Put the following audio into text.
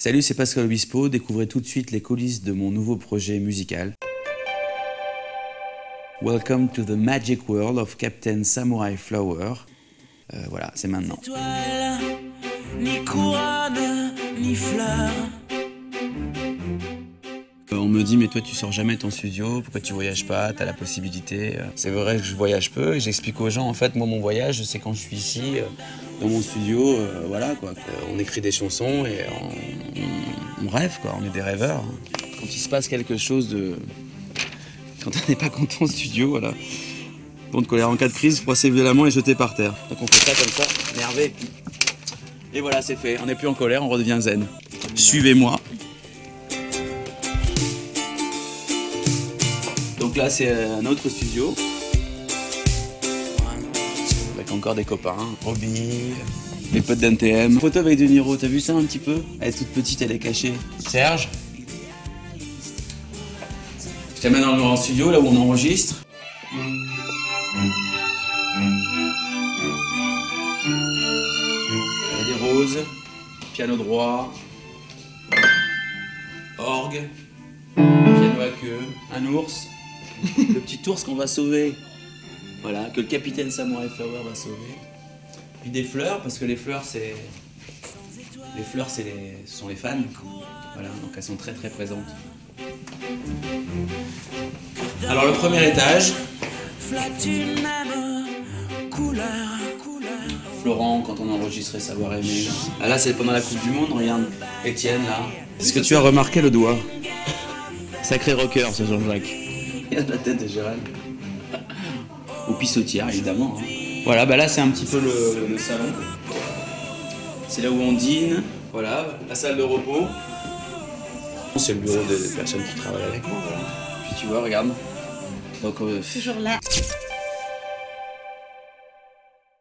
Salut, c'est Pascal Obispo. Découvrez tout de suite les coulisses de mon nouveau projet musical. Welcome to the magic world of Captain Samurai Flower. Euh, voilà, c'est maintenant. Étoile, ni couronne, ni fleur. Euh, On me dit, mais toi, tu sors jamais de ton studio, pourquoi tu voyages pas? T'as la possibilité. Euh, C'est vrai que je voyage peu et j'explique aux gens, en fait, moi, mon voyage, c'est quand je suis ici, dans mon studio, euh, voilà, quoi. Euh, On écrit des chansons et on, rêve, quoi. On est des rêveurs. Quand il se passe quelque chose de. Quand on n'est pas content au studio, voilà. Bon de colère en cas de crise, froisser violemment et jeter par terre. Donc on fait ça comme ça, énervé. Et voilà, c'est fait. On n'est plus en colère, on redevient zen. Suivez-moi. Donc là, c'est un autre studio. Avec encore des copains. Roby, les potes d'NTM. Photo avec De Niro, t'as vu ça un petit peu? Elle est toute petite, elle est cachée. Serge Je t'amène dans le grand studio, là où on enregistre. Il y a des roses, piano droit, orgue, piano à queue, un ours, le petit ours qu'on va sauver. Voilà, que le capitaine Samurai Flower va sauver. Puis des fleurs, parce que les fleurs, c'est. Les fleurs, c'est les... ce sont les fans. Voilà, donc elles sont très très présentes. Alors, le premier étage. Florent, quand on enregistrait Savoir aimer. Ah là, c'est pendant la Coupe du Monde, regarde. Étienne, là. Est-ce que tu as remarqué le doigt? Sacré rocker, ce Jean-Jacques. Il a la tête de Gérald. Au pissotière, évidemment. hein. Voilà, bah là, c'est un petit peu le, le salon. C'est là où on dîne. Voilà, la salle de repos. C'est le bureau des personnes qui travaillent avec moi, voilà. Puis tu vois, regarde. Donc, euh, Toujours là.